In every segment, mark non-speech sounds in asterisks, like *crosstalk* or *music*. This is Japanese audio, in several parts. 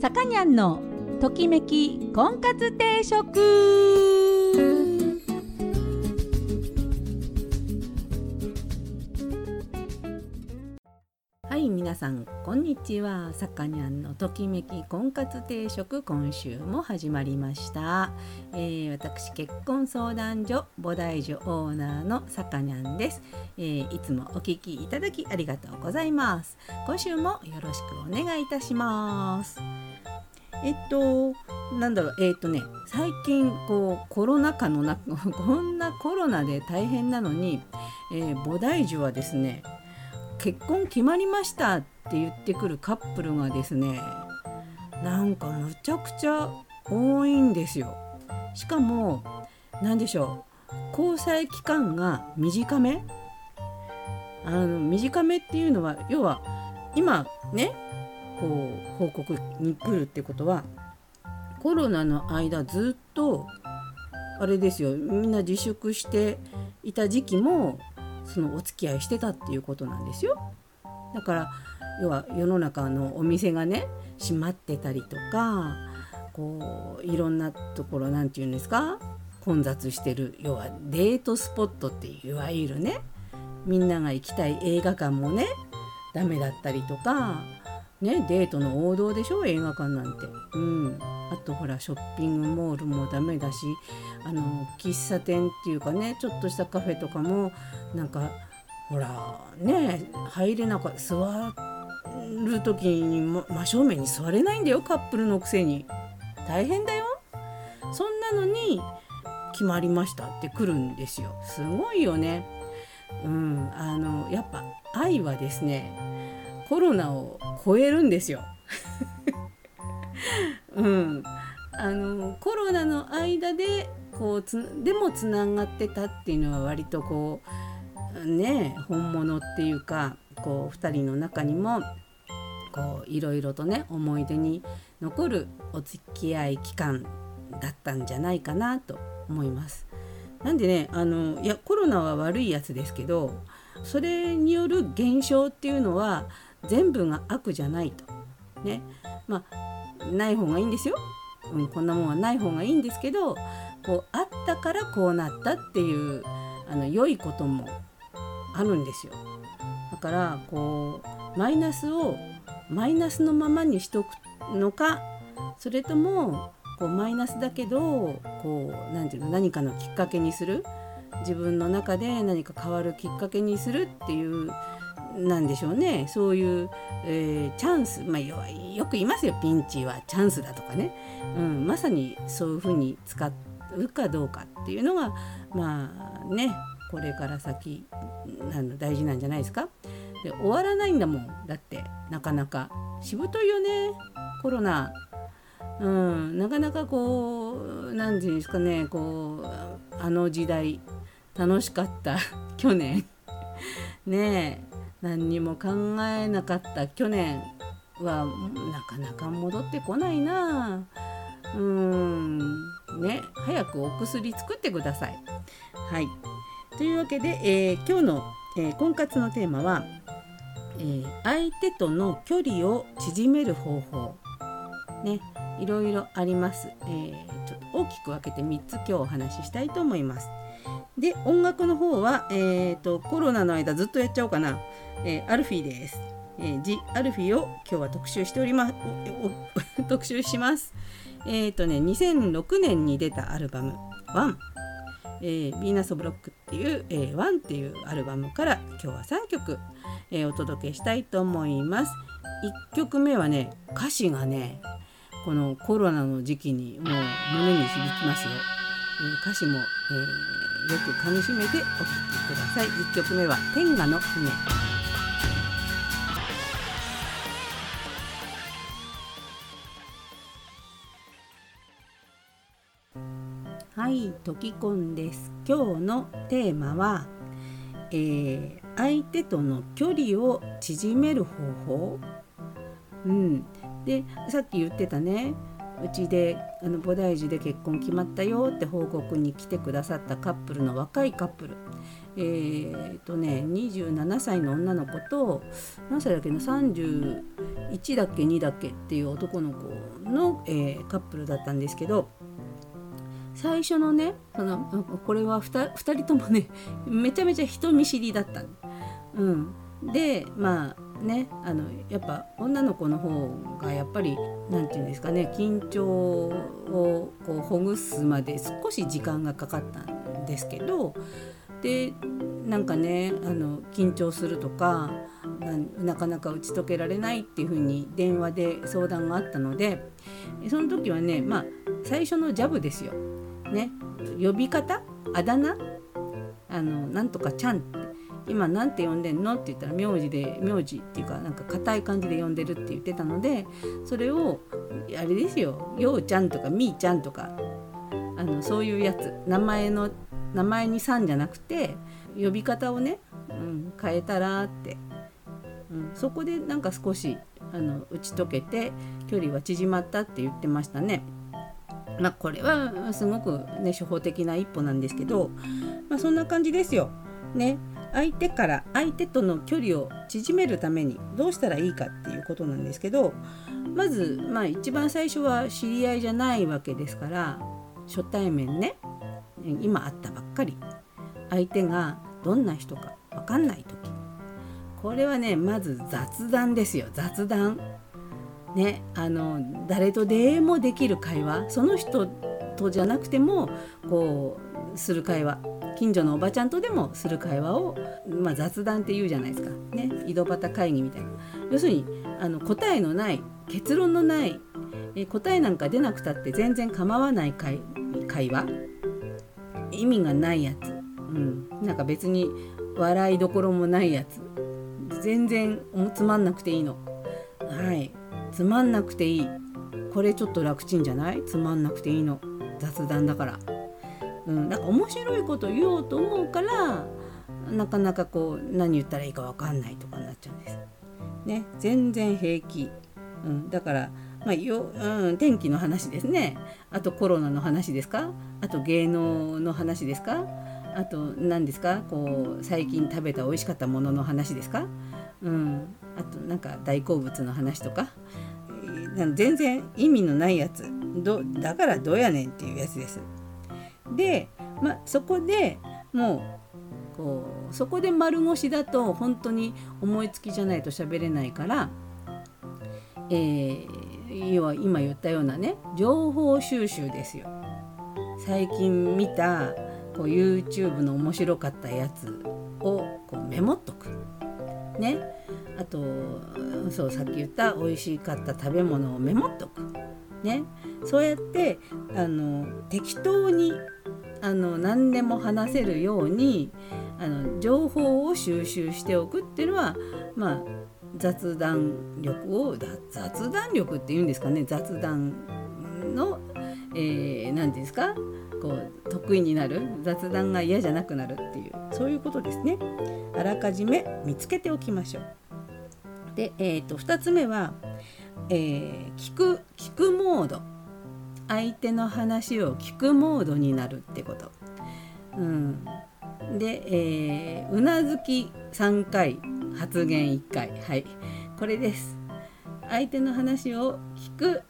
さかにゃんのときめき婚活定食。はい皆さんこんにちは。さかにゃんのときめき婚活定食今週も始まりました、えー私結婚相談所菩提樹オーナーのさかにゃんです、えーいつもお聞きいただきありがとうございます。今週もよろしくお願いいたします。えっとなんだろうえっとね最近こうコロナ禍の中 *laughs* こんなコロナで大変なのに、えー菩提樹はですね結婚決まりましたって言ってくるカップルがですねなんかむちゃくちゃ多いんですよ。しかも何でしょう交際期間が短め？あの短めっていうのは要は今ねこう報告に来るってことはコロナの間ずっとあれですよみんな自粛していた時期もそのお付き合いしてたっていうことなんですよ。だから要は世の中のお店がね閉まってたりとかこういろんなところなんて言うんですか混雑してる要はデートスポットっていういわゆるねみんなが行きたい映画館もねダメだったりとかねデートの王道でしょ映画館なんて。うん、あとほらショッピングモールもダメだしあの喫茶店っていうかねちょっとしたカフェとかもなんかほらね入れなかった座る時に真正面に座れないんだよカップルのくせに。大変だよ。そんなのに決まりましたって来るんですよ。すごいよね。うん。あのやっぱ愛はですねコロナを超えるんですよ *laughs* うんあのコロナの間でこうつでもつながってたっていうのは割とこうね本物っていうかこう2人の中にもこういろいろとね思い出に残るお付き合い期間だったんじゃないかなと思います。なんでねあのいやコロナは悪いやつですけどそれによる現象っていうのは全部が悪じゃないと。ねまあない方がいいんですよ。うん、こんなもんはない方がいいんですけどこうあったからこうなったっていうあの良いこともあるんですよ。だからこうマイナスをマイナスのままにしとくのかそれともこうマイナスだけどこうなんていうの何かのきっかけにする自分の中で何か変わるきっかけにするっていうなんでしょうね。そういう、えーチャンス、まあ、よく言いますよ。ピンチはチャンスだとかね、うん、まさにそういうふうに使うかどうかっていうのがまあね。これから先あの大事なんじゃないですか。で終わらないんだもん。だってなかなか。しぶといよね。コロナ。うん、なかなかこう何て言うんですかね。こうあの時代楽しかった。去年。ね。え何にも考えなかった。去年はなかなか戻ってこないな。うーん。ね。早くお薬作ってください。はい。というわけで、えー今日の、えー婚活のテーマは、えー相手との距離を縮める方法。ね。いろいろあります、えーちょっと大きく分けて3つ今日お話ししたいと思います。で音楽の方は、えー、とコロナの間ずっとやっちゃおうかな、えーアルフィーです、えー、ジ・アルフィーを今日は特集しております *laughs* 特集しますえっ、とね2006年に出たアルバム「ワンえー、ヴィーナス・ブ・ロックっていう「えー、ワンっていうアルバムから今日は3曲、えーお届けしたいと思います。1曲目はね歌詞がねこのコロナの時期にもう胸に響きますよ。えー歌詞も、えーよくかみしめてお聴きください。1曲目は「天下の船」。はい、トキコンです。今日のテーマは、えー相手との距離を縮める方法。うん、でさっき言ってたねうちであの菩提寺で結婚決まったよって報告に来てくださったカップルの若いカップルえー、とね27歳の女の子と何歳だっけな31だっけ2だっけっていう男の子の、えー、カップルだったんですけど最初のねそのこれは 2, 2人ともねめちゃめちゃ人見知りだった。うん、でまあねあのやっぱ女の子の方がやっぱり何て言うんですかね緊張をこうほぐすまで少し時間がかかったんですけどでなんかねあの緊張するとかなかなか打ち解けられないっていう風に電話で相談があったのでその時はねまあ最初のジャブですよ。ね。呼び方？あだ名？あのなんとかちゃん今なんて呼んでんの？って言ったら名字で名字っていうかなんか硬い感じで呼んでるって言ってたのでそれをあれですよようちゃんとかみーちゃんとかあのそういうやつ名前の名前に「さん」じゃなくて呼び方をね、うん、変えたらって、うん、そこでなんか少しあの打ち解けて距離は縮まったって言ってましたね。まあこれはすごくね初歩的な一歩なんですけど、まあ、そんな感じですよ。ね相手から相手との距離を縮めるためにどうしたらいいかっていうことなんですけどまずまあ一番最初は知り合いじゃないわけですから初対面ね今会ったばっかり相手がどんな人か分かんない時。これはねまず雑談ですよ。雑談。ねあの誰とでもできる会話。その人とじゃなくてもこうする会話。近所のおばちゃんとでもする会話を、まあ、雑談って言うじゃないですか。ね井戸端会議みたいな。要するにあの答えのない結論のないえ答えなんか出なくたって全然構わない会会話？意味がないやつ、うん、なんか別に笑いどころもないやつ。全然つまんなくていいの。はい。つまんなくていい。これちょっと楽ちんじゃない？つまんなくていいの。雑談だから、うん、なんか面白いこと言おうと思うからなかなかこう何言ったらいいか分かんないとかになっちゃうんです。ね全然平気、うん、だからまあようん、天気の話ですね。あとコロナの話ですか？あと芸能の話ですか？あと何ですか？こう最近食べた美味しかったものの話ですか、うん、あとなんか大好物の話とか全然意味のないやつ。どだからどうやねんっていうやつです。で、まあ、そこでもうこうそこで丸腰だと本当に思いつきじゃないと喋れないから、えー要は今言ったようなね情報収集ですよ。最近見たこう YouTube の面白かったやつをこうメモっとく。ね。あとそうさっき言った美味しかった食べ物をメモっとく。ね。そうやってあの適当にあの何でも話せるようにあの情報を収集しておくっていうのはまあ雑談力を雑談力っていうんですかね。雑談の何、えー、て言うんですか。こう得意になる雑談が嫌じゃなくなるっていうそういうことですね。あらかじめ見つけておきましょう。で、えーと、2つ目は、えー、聞く聞くモード。相手の話を聞くモードになるってこと、うん、で、えー、うなずき3回発言1回。はい。これです。相手の話を聞く。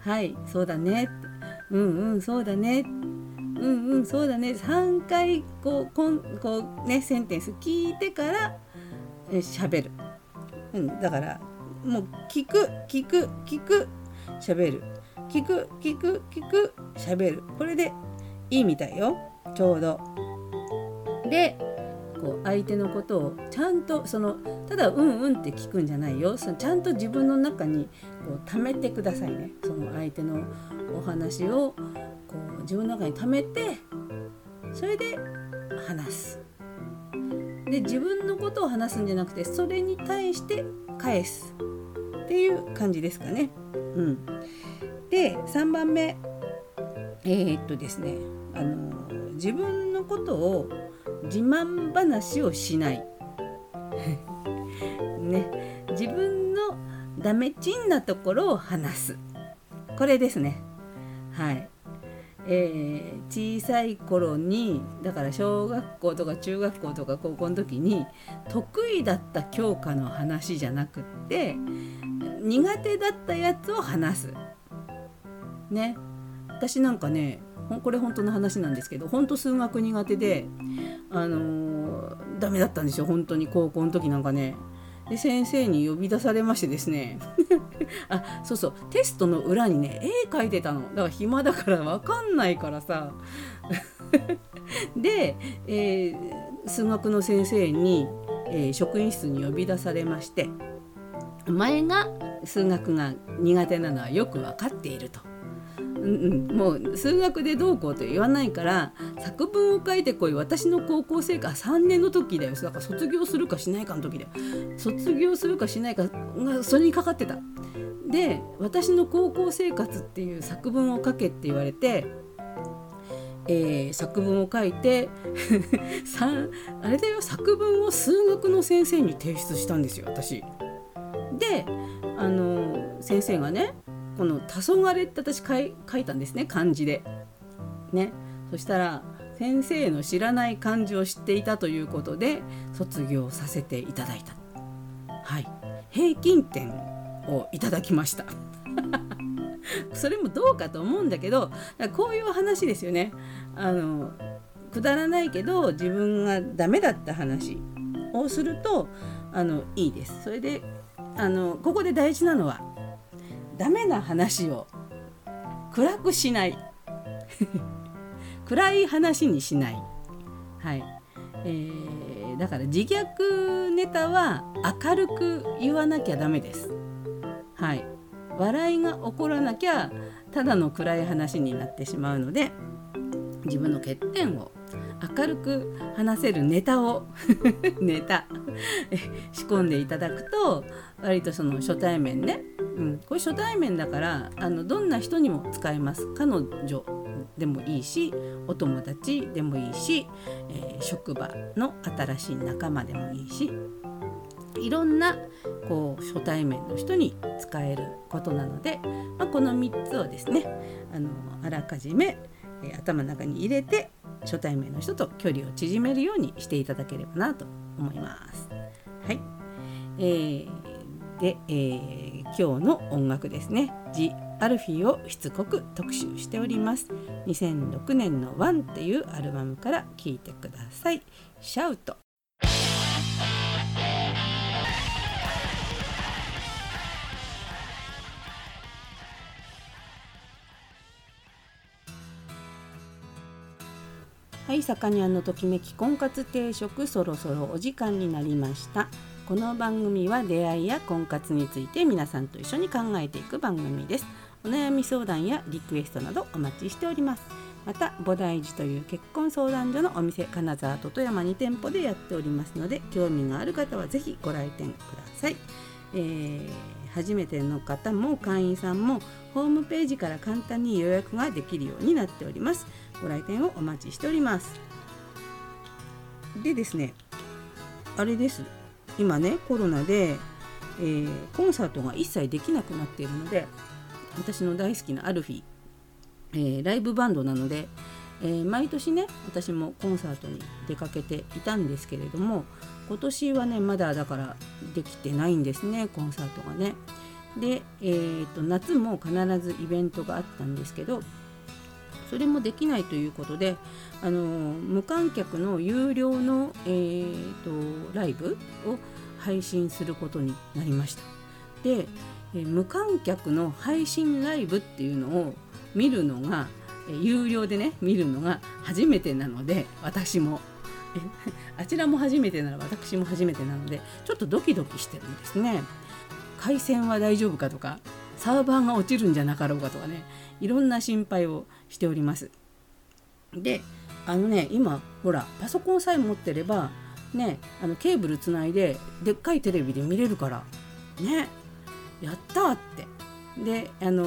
はい。そうだね。うんうん。そうだね。うんうん。そうだね。3回こうこんこうねセンテンス聞いてから喋る、うん、だからもう聞く聞く聞く喋る。聞く聞く聞く喋る。これでいいみたいよ。ちょうど。でこう相手のことをちゃんとそのただうんうんって聞くんじゃないよ。そのちゃんと自分の中にこう貯めてくださいね。その相手のお話をこう自分の中に貯めてそれで話す。で自分のことを話すんじゃなくてそれに対して返す。っていう感じですかね。うん、で3番目えー、っとですねあの自分のことを自慢話をしない。*laughs* ね。自分のダメチンなところを話す。これですね。はい。えー、小さい頃にだから小学校とか中学校とか高校の時に得意だった教科の話じゃなくって苦手だったやつを話す。ね私なんかねこれ本当の話なんですけど本当数学苦手であのー、ダメだったんですよ本当に高校の時なんかね。で先生に呼び出されましてですね *laughs* あそうそうテストの裏にね絵描いてたのだから暇だから分かんないからさ *laughs* で、えー、数学の先生に、えー、職員室に呼び出されまして「お前が数学が苦手なのはよく分かっている」と。うん、もう数学でどうこうと言わないから作文を書いてこい。私の高校生活3年の時だよ。だから卒業するかしないかの時だよ。卒業するかしないかがそれにかかってた。で私の高校生活っていう作文を書けって言われてえー、作文を書いて *laughs* あれだよ。作文を数学の先生に提出したんですよ。私。であの先生がねこの「黄昏って私書い書いたんですね漢字で。ねそしたら先生の知らない漢字を知っていたということで卒業させていただいた。はい平均点をいただきました。*laughs* それもどうかと思うんだけどこういう話ですよね。あのくだらないけど自分がダメだった話をするとあのいいです。それであのここで大事なのはダメな話を暗くしない。*laughs* 暗い話にしない、はい。えー、だから自虐ネタは明るく言わなきゃダメです。はい、笑いが起こらなきゃただの暗い話になってしまうので自分の欠点を明るく話せるネタを *laughs* ネタ仕込んでいただくと割とその初対面ね、うん、これ初対面だからあのどんな人にも使えます。彼女でもいいしお友達でもいいし、えー、職場の新しい仲間でもいいしいろんなこう初対面の人に使えることなので、まあ、この3つをですねあのあらかじめ、えー、頭の中に入れて初対面の人と距離を縮めるようにしていただければなと思います。はい、えー、で、えー、今日の音楽ですね「ジ・アルフィー」をしつこく特集しております。2006年の「ワンっていうアルバムから聴いてください。シャウトはい、さかにゃんのときめき婚活定食そろそろお時間になりましたこの番組は出会いや婚活について皆さんと一緒に考えていく番組です。お悩み相談やリクエストなどお待ちしております。また菩提寺という結婚相談所のお店金沢と富山2店舗でやっておりますので興味がある方はぜひご来店ください、えー、初めての方も会員さんもホームページから簡単に予約ができるようになっております。ご来店をお待ちしております。でですねあれです。今ねコロナで、えー、コンサートが一切できなくなっているので私の大好きなアルフィ、えー、ライブバンドなので、えー、毎年ね私もコンサートに出かけていたんですけれども今年はねまだだからできてないんですねコンサートがね。で、えーと夏も必ずイベントがあったんですけどそれもできないということであの無観客の有料の、えーと、ライブを配信することになりました。で、え、無観客の配信ライブっていうのを見るのが、え、有料でね見るのが初めてなので私も *laughs* あちらも初めてなら私も初めてなのでちょっとドキドキしてるんですね。回線は大丈夫かとかサーバーが落ちるんじゃなかろうかとかねいろんな心配をしております。であのね今ほらパソコンさえ持ってればねあのケーブルつないででっかいテレビで見れるからねやったって。であの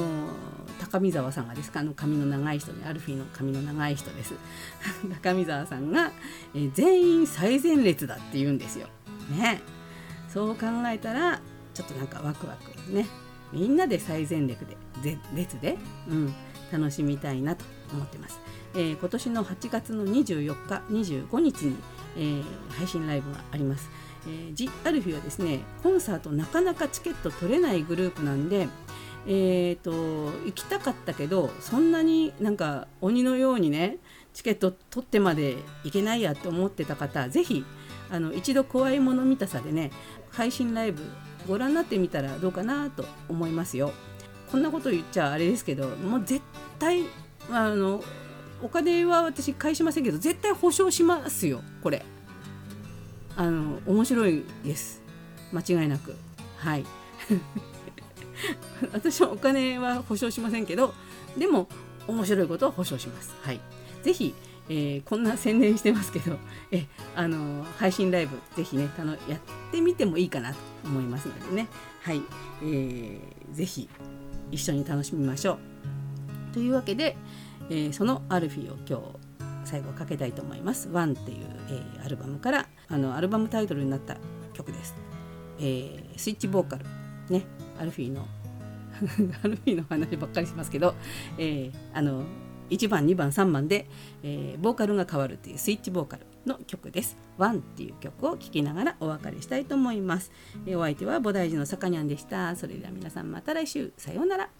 高見沢さんがですかあの髪の長い人ねアルフィーの髪の長い人です。*laughs* 高見沢さんが、え全員最前列だって言うんですよ。ね。そう考えたらちょっとなんかワクワク。ね。みんなで最前列で列で、うん、楽しみたいなと思ってます、えー、今年の8月の24日25日に、えー、配信ライブがありますえー、ジ・アルフィはですねコンサートなかなかチケット取れないグループなんで、えーと、行きたかったけどそんなになんか鬼のようにねチケット取ってまで行けないやって思ってた方ぜひあの一度怖いもの見たさでね配信ライブご覧になってみたらどうかなと思いますよ。こんなこと言っちゃあれですけどもう絶対あのお金は私返しませんけど絶対保証しますよこれ。あの面白いです。間違いなく。はい。*laughs* 私はお金は保証しませんけどでも面白いことは保証します。はい、ぜひ、えー、こんな宣伝してますけど *laughs* えあの配信ライブぜひねたのやってみてもいいかなと思いますのでね。はい、えー、ぜひ。一緒に楽しみましょう。というわけで、えー、そのアルフィーを今日最後かけたいと思います。ワンっていう、えー、アルバムからあのアルバムタイトルになった曲です。えー、スイッチボーカルねアルフィーの *laughs* アルフィーの話ばっかりしますけど、えー、あの1番2番3番で、えー、ボーカルが変わるっていうスイッチボーカルの曲です。ワンっていう曲を聴きながらお別れしたいと思います。え、お相手は菩提寺のさかにゃんでした。それでは皆さんまた来週さようなら。